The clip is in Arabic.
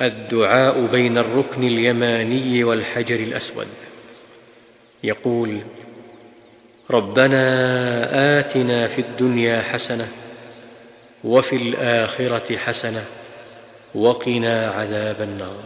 الدعاء بين الركن اليماني والحجر الأسود. يقول ربنا آتنا في الدنيا حسنة وفي الآخرة حسنة وقنا عذاب النار.